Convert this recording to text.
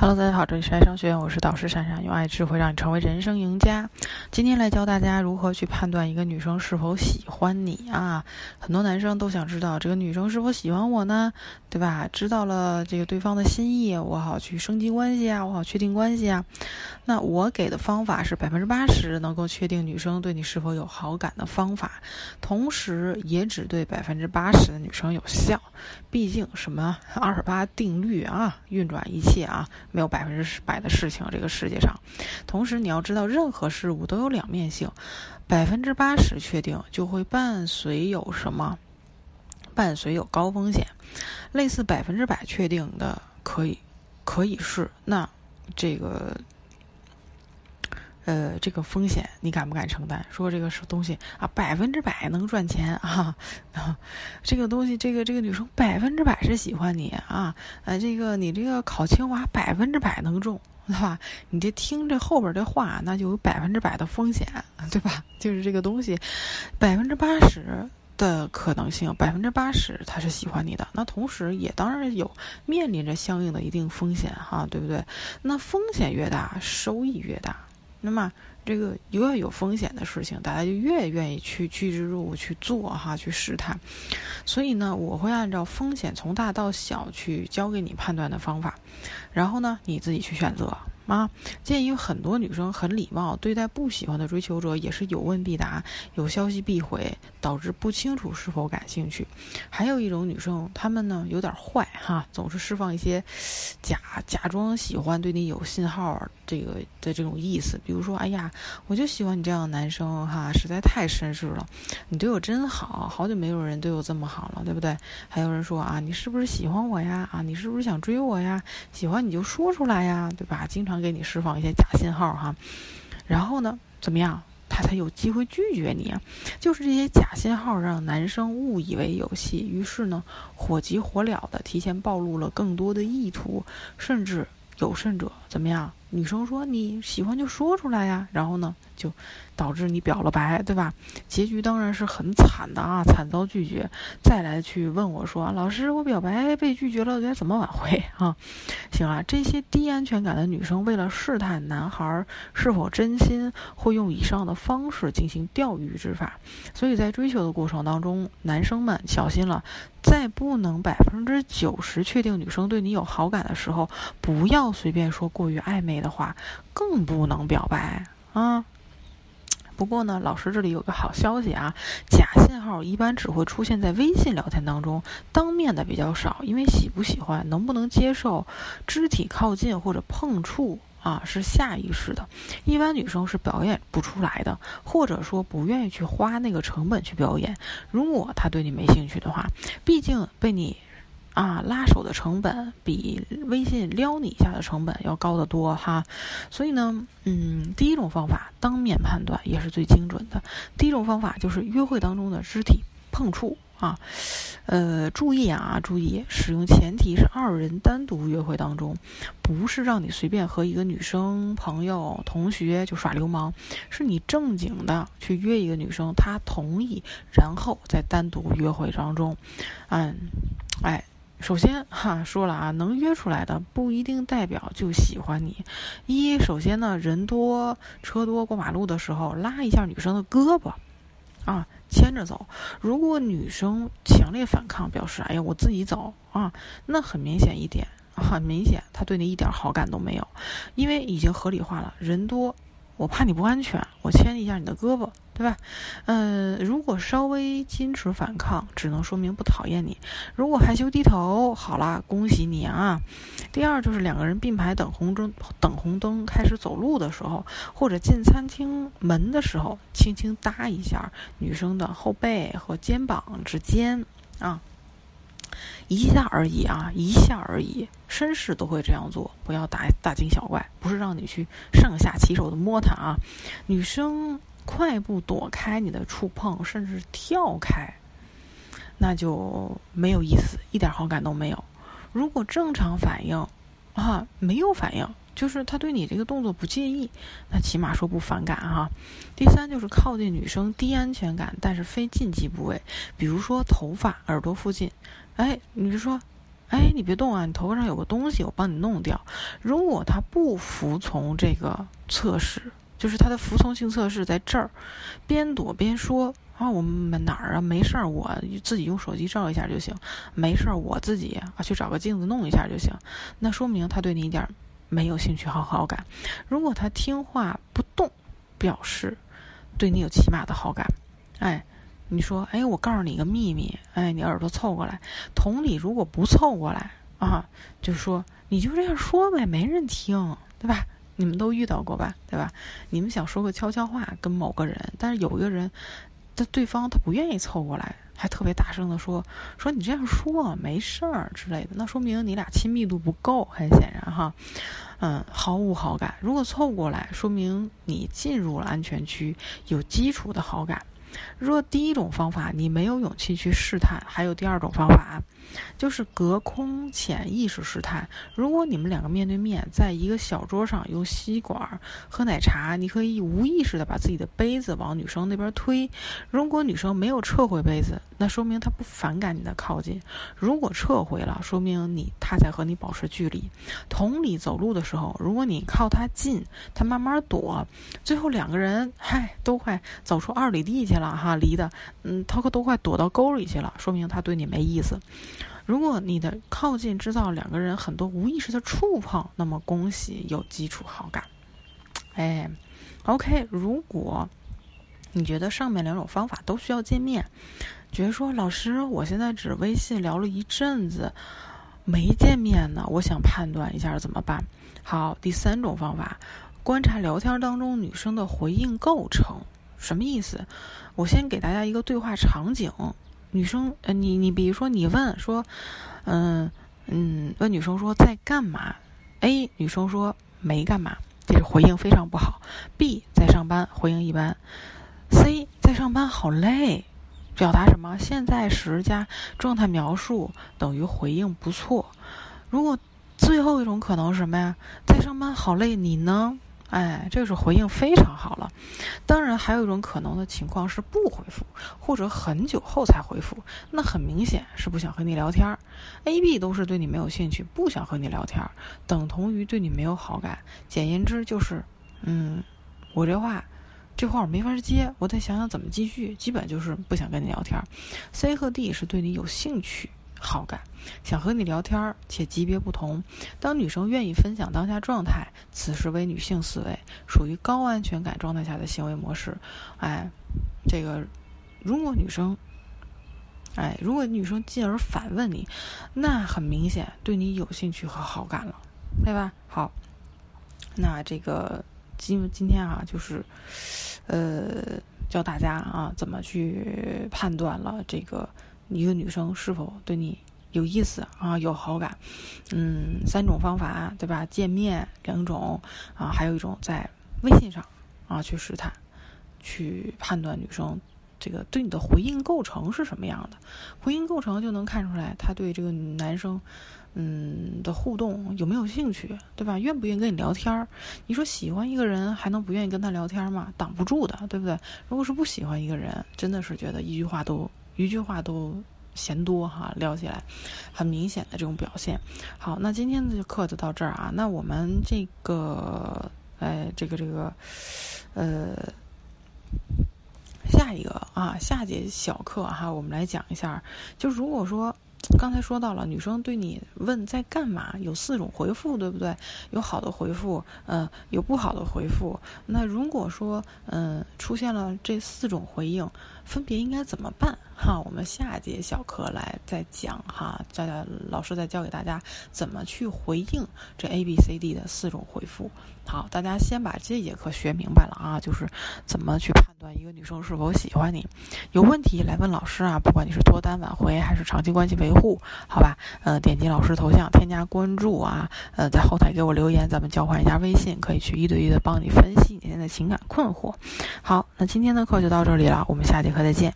Hello，大家好，这里是爱商学院，我是导师闪闪，用爱智慧让你成为人生赢家。今天来教大家如何去判断一个女生是否喜欢你啊！很多男生都想知道这个女生是否喜欢我呢，对吧？知道了这个对方的心意，我好去升级关系啊，我好确定关系啊。那我给的方法是百分之八十能够确定女生对你是否有好感的方法，同时也只对百分之八十的女生有效。毕竟什么 二十八定律啊，运转一切啊。没有百分之百的事情，这个世界上。同时，你要知道，任何事物都有两面性。百分之八十确定，就会伴随有什么？伴随有高风险。类似百分之百确定的，可以，可以是那这个。呃，这个风险你敢不敢承担？说这个是东西啊，百分之百能赚钱啊，这个东西，这个这个女生百分之百是喜欢你啊，呃，这个你这个考清华百分之百能中，对吧？你这听这后边这话，那就有百分之百的风险，对吧？就是这个东西，百分之八十的可能性，百分之八十他是喜欢你的，那同时也当然有面临着相应的一定风险哈，对不对？那风险越大，收益越大。那么，这个越有风险的事情，大家就越愿意去趋之若鹜去做哈，去试探。所以呢，我会按照风险从大到小去教给你判断的方法，然后呢，你自己去选择。啊，鉴于很多女生很礼貌，对待不喜欢的追求者也是有问必答，有消息必回，导致不清楚是否感兴趣。还有一种女生，她们呢有点坏哈，总是释放一些假假装喜欢对你有信号这个的这种意思，比如说，哎呀，我就喜欢你这样的男生哈，实在太绅士了，你对我真好，好久没有人对我这么好了，对不对？还有人说啊，你是不是喜欢我呀？啊，你是不是想追我呀？喜欢你就说出来呀，对吧？经常。给你释放一些假信号哈，然后呢，怎么样，他才有机会拒绝你？就是这些假信号让男生误以为有戏，于是呢，火急火燎的提前暴露了更多的意图，甚至有甚者，怎么样？女生说你喜欢就说出来呀，然后呢，就导致你表了白，对吧？结局当然是很惨的啊，惨遭拒绝。再来去问我说，老师，我表白被拒绝了，该怎么挽回啊？行啊，这些低安全感的女生为了试探男孩是否真心，会用以上的方式进行钓鱼之法。所以在追求的过程当中，男生们小心了，在不能百分之九十确定女生对你有好感的时候，不要随便说过于暧昧。的话，更不能表白啊。不过呢，老师这里有个好消息啊，假信号一般只会出现在微信聊天当中，当面的比较少。因为喜不喜欢、能不能接受肢体靠近或者碰触啊，是下意识的，一般女生是表演不出来的，或者说不愿意去花那个成本去表演。如果他对你没兴趣的话，毕竟被你。啊，拉手的成本比微信撩你一下的成本要高得多哈，所以呢，嗯，第一种方法当面判断也是最精准的。第一种方法就是约会当中的肢体碰触啊，呃，注意啊，注意，使用前提是二人单独约会当中，不是让你随便和一个女生朋友、同学就耍流氓，是你正经的去约一个女生，她同意，然后在单独约会当中，嗯，哎。首先哈说了啊，能约出来的不一定代表就喜欢你。一，首先呢，人多车多过马路的时候，拉一下女生的胳膊，啊，牵着走。如果女生强烈反抗，表示哎呀我自己走啊，那很明显一点，很明显她对你一点好感都没有，因为已经合理化了，人多。我怕你不安全，我牵一下你的胳膊，对吧？嗯，如果稍微矜持反抗，只能说明不讨厌你；如果害羞低头，好啦，恭喜你啊！第二就是两个人并排等红灯，等红灯开始走路的时候，或者进餐厅门的时候，轻轻搭一下女生的后背和肩膀之间啊。一下而已啊，一下而已，绅士都会这样做，不要大大惊小怪，不是让你去上下其手的摸他啊。女生快步躲开你的触碰，甚至跳开，那就没有意思，一点好感都没有。如果正常反应啊，没有反应。就是他对你这个动作不介意，那起码说不反感哈。第三就是靠近女生低安全感，但是非禁忌部位，比如说头发、耳朵附近。哎，你就说，哎，你别动啊，你头发上有个东西，我帮你弄掉。如果他不服从这个测试，就是他的服从性测试在这儿，边躲边说啊，我们哪儿啊？没事儿，我自己用手机照一下就行。没事儿，我自己啊去找个镜子弄一下就行。那说明他对你一点没有兴趣和好感。如果他听话不动，表示对你有起码的好感。哎，你说，哎，我告诉你一个秘密，哎，你耳朵凑过来。同理，如果不凑过来啊，就说你就这样说呗，没人听，对吧？你们都遇到过吧，对吧？你们想说个悄悄话跟某个人，但是有一个人，他对方他不愿意凑过来，还特别大声的说说你这样说没事儿之类的，那说明你俩亲密度不够，很显然哈，嗯，毫无好感。如果凑过来，说明你进入了安全区，有基础的好感。若第一种方法你没有勇气去试探，还有第二种方法，就是隔空潜意识试探。如果你们两个面对面，在一个小桌上用吸管喝奶茶，你可以无意识的把自己的杯子往女生那边推。如果女生没有撤回杯子，那说明她不反感你的靠近；如果撤回了，说明你她在和你保持距离。同理，走路的时候，如果你靠她近，她慢慢躲，最后两个人嗨都快走出二里地去。了了哈，离的，嗯，他可都快躲到沟里去了，说明他对你没意思。如果你的靠近制造两个人很多无意识的触碰，那么恭喜有基础好感。哎，OK，如果你觉得上面两种方法都需要见面，觉得说老师，我现在只微信聊了一阵子，没见面呢，我想判断一下怎么办？好，第三种方法，观察聊天当中女生的回应构成。什么意思？我先给大家一个对话场景：女生，呃，你你比如说你问说，嗯嗯，问女生说在干嘛？A 女生说没干嘛，这是回应非常不好。B 在上班，回应一般。C 在上班好累，表达什么？现在时加状态描述等于回应不错。如果最后一种可能是什么呀？在上班好累，你呢？哎，这个是回应非常好了。当然，还有一种可能的情况是不回复，或者很久后才回复。那很明显是不想和你聊天儿。A、B 都是对你没有兴趣，不想和你聊天，等同于对你没有好感。简言之就是，嗯，我这话，这话我没法接，我得想想怎么继续。基本就是不想跟你聊天。C 和 D 是对你有兴趣。好感，想和你聊天儿，且级别不同。当女生愿意分享当下状态，此时为女性思维，属于高安全感状态下的行为模式。哎，这个，如果女生，哎，如果女生进而反问你，那很明显对你有兴趣和好感了，对吧？好，那这个今今天啊，就是，呃，教大家啊，怎么去判断了这个。一个女生是否对你有意思啊？有好感？嗯，三种方法对吧？见面两种啊，还有一种在微信上啊去试探，去判断女生这个对你的回应构成是什么样的。回应构成就能看出来他对这个男生嗯的互动有没有兴趣，对吧？愿不愿意跟你聊天儿？你说喜欢一个人还能不愿意跟他聊天吗？挡不住的，对不对？如果是不喜欢一个人，真的是觉得一句话都。一句话都嫌多哈，聊起来很明显的这种表现。好，那今天的课就到这儿啊。那我们这个，哎，这个这个，呃，下一个啊，下节小课哈，我们来讲一下。就如果说刚才说到了，女生对你问在干嘛，有四种回复，对不对？有好的回复，嗯，有不好的回复。那如果说嗯出现了这四种回应。分别应该怎么办？哈，我们下节小课来再讲哈，再老师再教给大家怎么去回应这 A B C D 的四种回复。好，大家先把这节课学明白了啊，就是怎么去判断一个女生是否喜欢你。有问题来问老师啊，不管你是脱单挽回还是长期关系维护，好吧？呃，点击老师头像添加关注啊，呃，在后台给我留言，咱们交换一下微信，可以去一对一的帮你分析你现在情感困惑。好，那今天的课就到这里了，我们下节课再见。